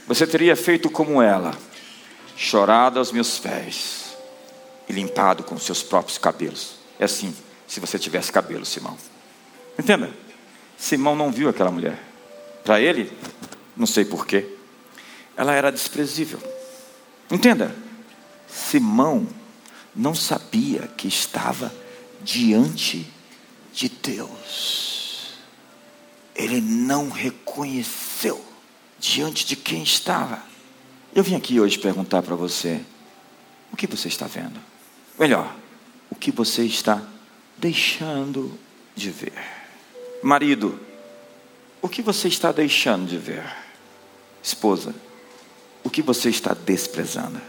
você teria feito como ela, chorado aos meus pés e limpado com seus próprios cabelos. É assim, se você tivesse cabelo, Simão. Entenda? Simão não viu aquela mulher. Para ele, não sei porquê, ela era desprezível. Entenda? Simão não sabia que estava diante de Deus ele não reconheceu diante de quem estava. Eu vim aqui hoje perguntar para você: o que você está vendo? Melhor, o que você está deixando de ver? Marido, o que você está deixando de ver? Esposa, o que você está desprezando?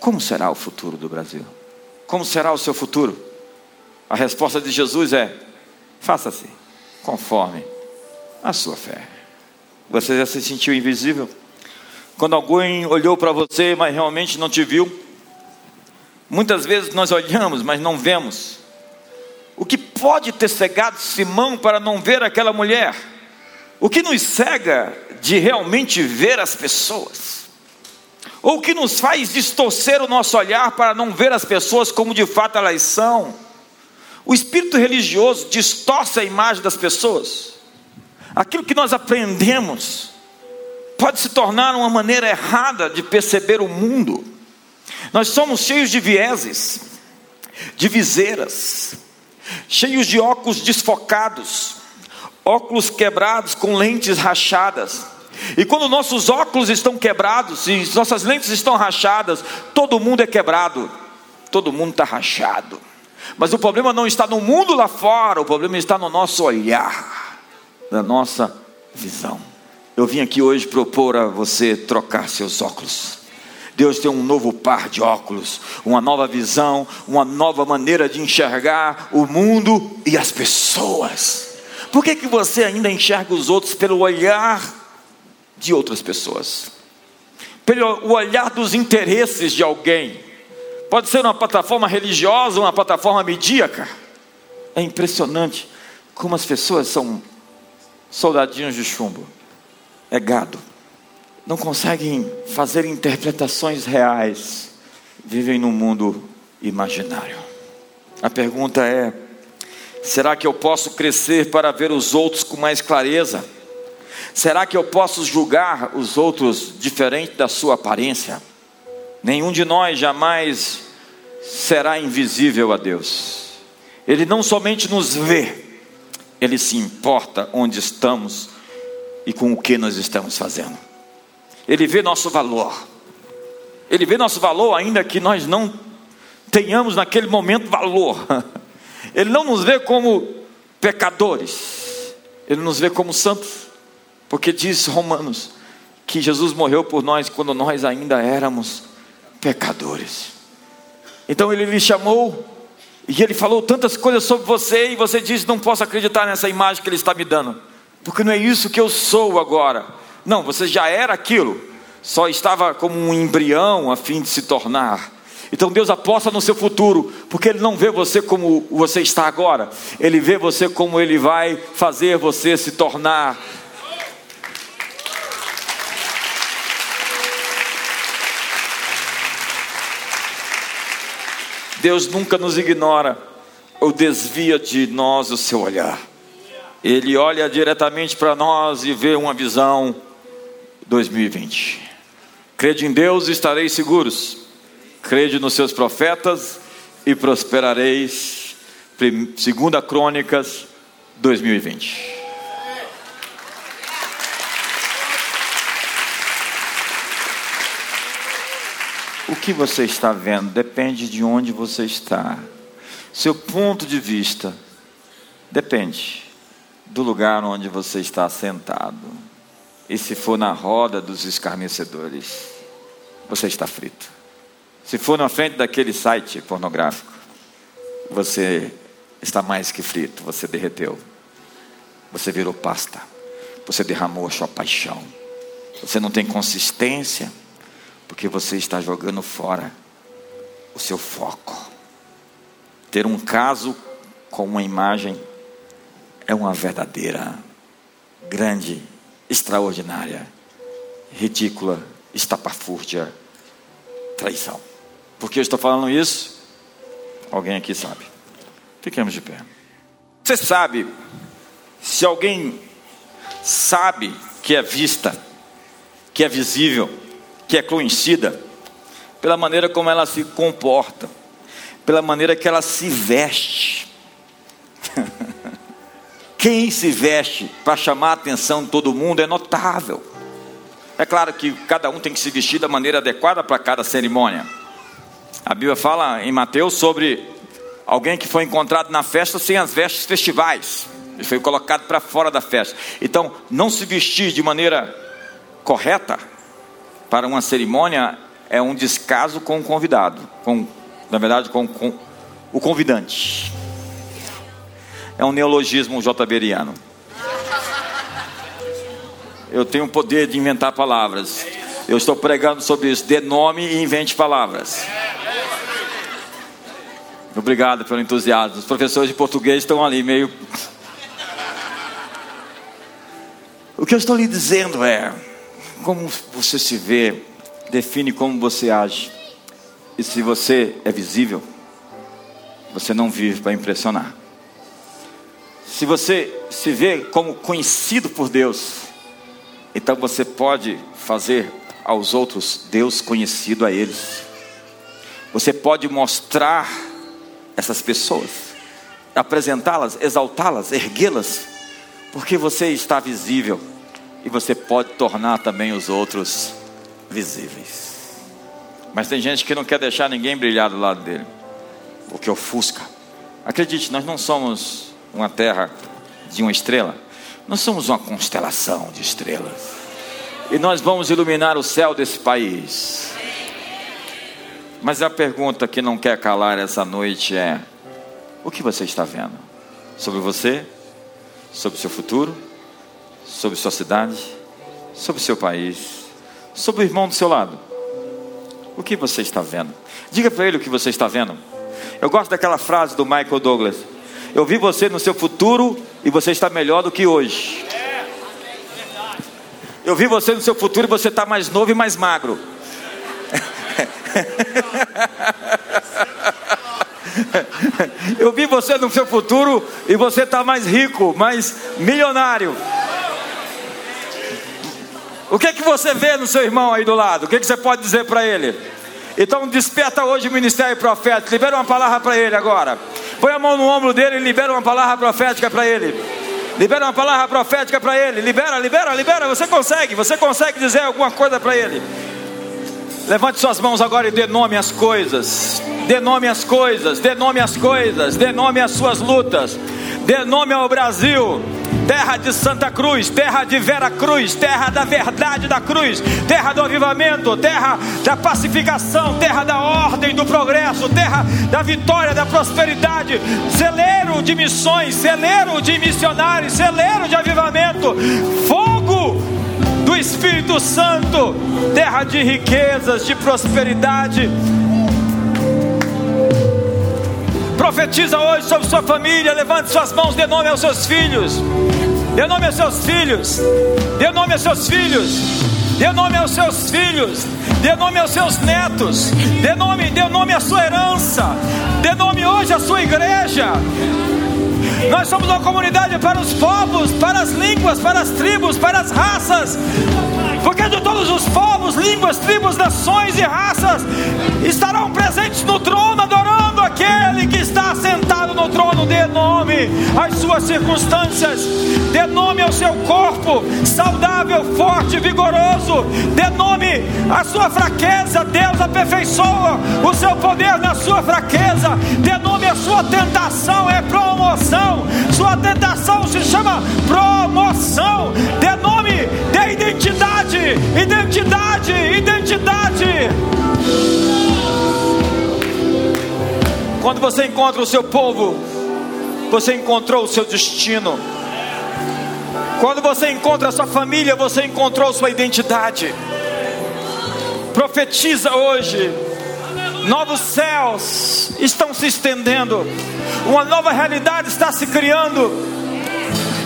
Como será o futuro do Brasil? Como será o seu futuro? A resposta de Jesus é: faça-se conforme a sua fé. Você já se sentiu invisível? Quando alguém olhou para você, mas realmente não te viu? Muitas vezes nós olhamos, mas não vemos. O que pode ter cegado Simão para não ver aquela mulher? O que nos cega de realmente ver as pessoas? Ou o que nos faz distorcer o nosso olhar para não ver as pessoas como de fato elas são? O espírito religioso distorce a imagem das pessoas. Aquilo que nós aprendemos pode se tornar uma maneira errada de perceber o mundo. Nós somos cheios de vieses, de viseiras, cheios de óculos desfocados, óculos quebrados com lentes rachadas. E quando nossos óculos estão quebrados e nossas lentes estão rachadas, todo mundo é quebrado, todo mundo está rachado. Mas o problema não está no mundo lá fora, o problema está no nosso olhar, na nossa visão. Eu vim aqui hoje propor a você trocar seus óculos. Deus tem um novo par de óculos, uma nova visão, uma nova maneira de enxergar o mundo e as pessoas. Por que, que você ainda enxerga os outros pelo olhar de outras pessoas? Pelo olhar dos interesses de alguém? Pode ser uma plataforma religiosa, uma plataforma medíaca. É impressionante como as pessoas são soldadinhos de chumbo. É gado. Não conseguem fazer interpretações reais. Vivem num mundo imaginário. A pergunta é: será que eu posso crescer para ver os outros com mais clareza? Será que eu posso julgar os outros diferente da sua aparência? Nenhum de nós jamais será invisível a Deus. Ele não somente nos vê, ele se importa onde estamos e com o que nós estamos fazendo. Ele vê nosso valor. Ele vê nosso valor, ainda que nós não tenhamos naquele momento valor. Ele não nos vê como pecadores, ele nos vê como santos, porque diz Romanos que Jesus morreu por nós quando nós ainda éramos pecadores. Então ele lhe chamou e ele falou tantas coisas sobre você e você diz: Não posso acreditar nessa imagem que ele está me dando, porque não é isso que eu sou agora. Não, você já era aquilo, só estava como um embrião a fim de se tornar. Então Deus aposta no seu futuro, porque Ele não vê você como você está agora, Ele vê você como Ele vai fazer você se tornar. Deus nunca nos ignora ou desvia de nós o seu olhar. Ele olha diretamente para nós e vê uma visão 2020. Crede em Deus e estareis seguros. Crede nos seus profetas e prosperareis. Segunda Crônicas 2020. O que você está vendo depende de onde você está. Seu ponto de vista depende do lugar onde você está sentado. E se for na roda dos escarnecedores, você está frito. Se for na frente daquele site pornográfico, você está mais que frito, você derreteu. Você virou pasta. Você derramou a sua paixão. Você não tem consistência porque você está jogando fora o seu foco. Ter um caso com uma imagem é uma verdadeira, grande, extraordinária, ridícula, estapafúrdia traição. Por que eu estou falando isso? Alguém aqui sabe. Fiquemos de pé. Você sabe, se alguém sabe que é vista, que é visível, que é conhecida pela maneira como ela se comporta, pela maneira que ela se veste. Quem se veste para chamar a atenção de todo mundo é notável. É claro que cada um tem que se vestir da maneira adequada para cada cerimônia. A Bíblia fala em Mateus sobre alguém que foi encontrado na festa sem as vestes festivais. Ele foi colocado para fora da festa. Então, não se vestir de maneira correta para uma cerimônia é um descaso com o convidado, com, na verdade, com, com o convidante. É um neologismo jberiano. Eu tenho o poder de inventar palavras. Eu estou pregando sobre isso. Dê nome e invente palavras. Obrigado pelo entusiasmo. Os professores de português estão ali meio. O que eu estou lhe dizendo é: como você se vê, define como você age. E se você é visível, você não vive para impressionar. Se você se vê como conhecido por Deus, então você pode fazer aos outros Deus conhecido a eles. Você pode mostrar essas pessoas, apresentá-las, exaltá-las, erguê-las, porque você está visível e você pode tornar também os outros visíveis. Mas tem gente que não quer deixar ninguém brilhar do lado dele, porque ofusca. Acredite, nós não somos uma terra de uma estrela, nós somos uma constelação de estrelas. E nós vamos iluminar o céu desse país. Mas a pergunta que não quer calar essa noite é: o que você está vendo? Sobre você? Sobre seu futuro? Sobre sua cidade? Sobre seu país? Sobre o irmão do seu lado? O que você está vendo? Diga para ele o que você está vendo. Eu gosto daquela frase do Michael Douglas: Eu vi você no seu futuro e você está melhor do que hoje. Eu vi você no seu futuro e você está mais novo e mais magro. Eu vi você no seu futuro e você está mais rico, mais milionário. O que é que você vê no seu irmão aí do lado? O que, é que você pode dizer para ele? Então desperta hoje o ministério profético. Libera uma palavra para ele agora. Põe a mão no ombro dele e libera uma palavra profética para ele. Libera uma palavra profética para ele. Libera, libera, libera. Você consegue, você consegue dizer alguma coisa para ele. Levante suas mãos agora e dê nome às coisas. Dê nome às coisas, dê nome às coisas, dê nome às suas lutas. Dê nome ao Brasil terra de Santa Cruz, terra de Vera Cruz, terra da verdade da cruz, terra do avivamento, terra da pacificação, terra da ordem, do progresso, terra da vitória, da prosperidade, celeiro de missões, celeiro de missionários, celeiro de avivamento, fogo do Espírito Santo, terra de riquezas, de prosperidade. Profetiza hoje sobre sua família, levante suas mãos, dê nome aos seus filhos. Dê nome aos seus filhos. Dê nome aos seus filhos. Dê nome aos seus filhos. Dê nome aos seus netos. Dê nome, dê nome à sua herança. Dê nome hoje à sua igreja. Nós somos uma comunidade para os povos, para as línguas, para as tribos, para as raças. Porque de todos os povos, línguas, tribos, nações e raças estarão presentes no trono, adorando aquele que está sentado no trono. Dê nome às suas circunstâncias, dê nome ao seu corpo, saudável, forte, vigoroso. Dê nome à sua fraqueza. Deus aperfeiçoa o seu poder na sua fraqueza. Dê nome à sua tentação, é promoção. Sua tentação se chama promoção. Dê nome, dê identidade identidade, identidade. Quando você encontra o seu povo, você encontrou o seu destino. Quando você encontra a sua família, você encontrou sua identidade. Profetiza hoje. Novos céus estão se estendendo. Uma nova realidade está se criando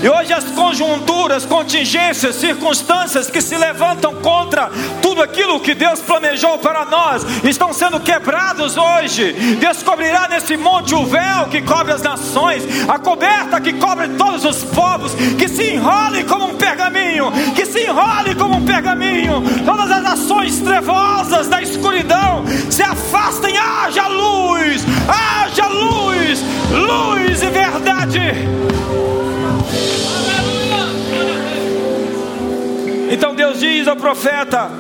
e hoje as conjunturas, contingências, circunstâncias que se levantam contra tudo aquilo que Deus planejou para nós estão sendo quebrados hoje. Descobrirá nesse monte o véu que cobre as nações, a coberta que cobre todos os povos, que se enrole como um pergaminho, que se enrole como um pergaminho. Todas as ações trevosas da escuridão se afastem, haja luz, haja luz, luz e verdade. Então Deus diz ao profeta: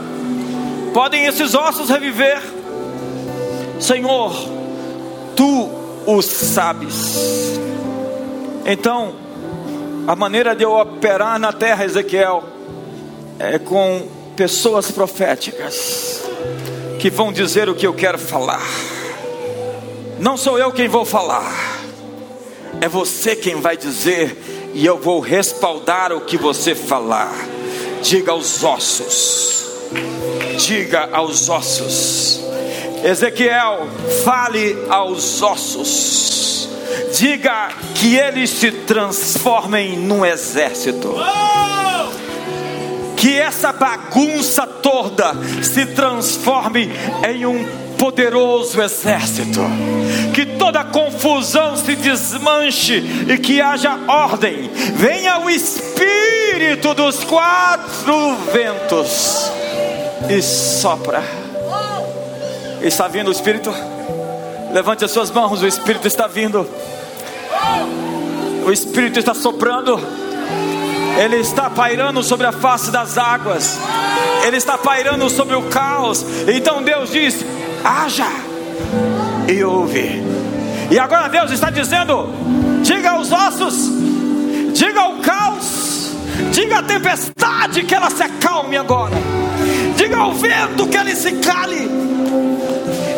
Podem esses ossos reviver? Senhor, tu o sabes. Então, a maneira de eu operar na terra, Ezequiel, é com pessoas proféticas que vão dizer o que eu quero falar. Não sou eu quem vou falar, é você quem vai dizer, e eu vou respaldar o que você falar. Diga aos ossos, diga aos ossos, Ezequiel, fale aos ossos, diga que eles se transformem num exército. Que essa bagunça toda se transforme em um poderoso exército. Que toda confusão se desmanche e que haja ordem. Venha o Espírito dos quatro ventos e sopra. Está vindo o Espírito? Levante as suas mãos, o Espírito está vindo. O Espírito está soprando. Ele está pairando sobre a face das águas. Ele está pairando sobre o caos. Então Deus diz: haja e ouve. E agora Deus está dizendo: diga aos ossos, diga ao caos, diga à tempestade que ela se acalme agora. Diga ao vento que ele se cale.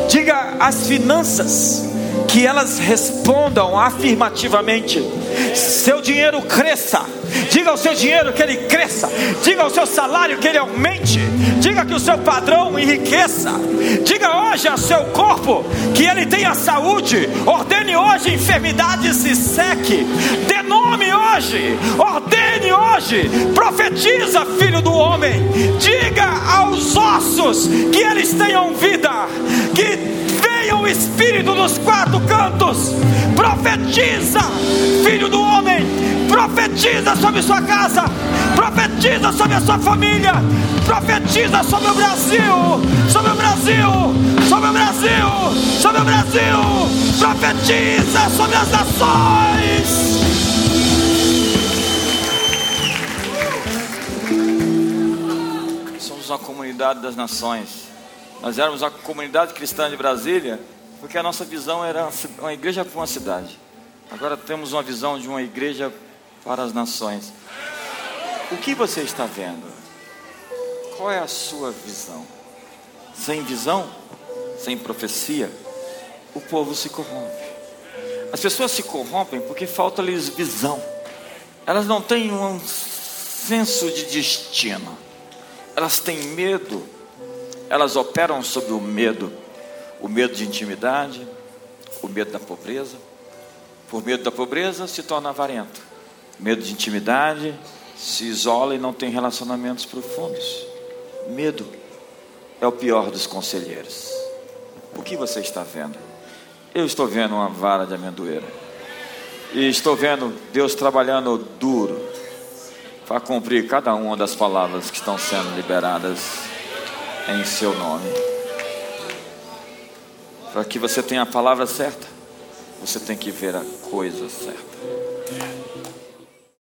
Diga às finanças que elas respondam afirmativamente. Seu dinheiro cresça. Diga ao seu dinheiro que ele cresça. Diga ao seu salário que ele aumente. Diga que o seu padrão enriqueça. Diga hoje ao seu corpo que ele tenha saúde. Ordene hoje enfermidade se seque. Nome hoje. Ordene hoje. Profetiza, filho do homem. Diga aos ossos que eles tenham vida. Que venha o Espírito dos quatro cantos, profetiza, filho do homem, profetiza sobre sua casa, profetiza sobre a sua família, profetiza sobre o Brasil, sobre o Brasil, sobre o Brasil, sobre o Brasil, profetiza sobre as nações. Uma comunidade das nações. Nós éramos a comunidade cristã de Brasília, porque a nossa visão era uma igreja para uma cidade. Agora temos uma visão de uma igreja para as nações. O que você está vendo? Qual é a sua visão? Sem visão, sem profecia, o povo se corrompe. As pessoas se corrompem porque falta-lhes visão. Elas não têm um senso de destino. Elas têm medo elas operam sobre o medo, o medo de intimidade, o medo da pobreza. Por medo da pobreza se torna avarento. Medo de intimidade se isola e não tem relacionamentos profundos. Medo é o pior dos conselheiros. O que você está vendo? Eu estou vendo uma vara de amendoeira. E estou vendo Deus trabalhando duro para cumprir cada uma das palavras que estão sendo liberadas em seu nome. Para que você tenha a palavra certa, você tem que ver a coisa certa.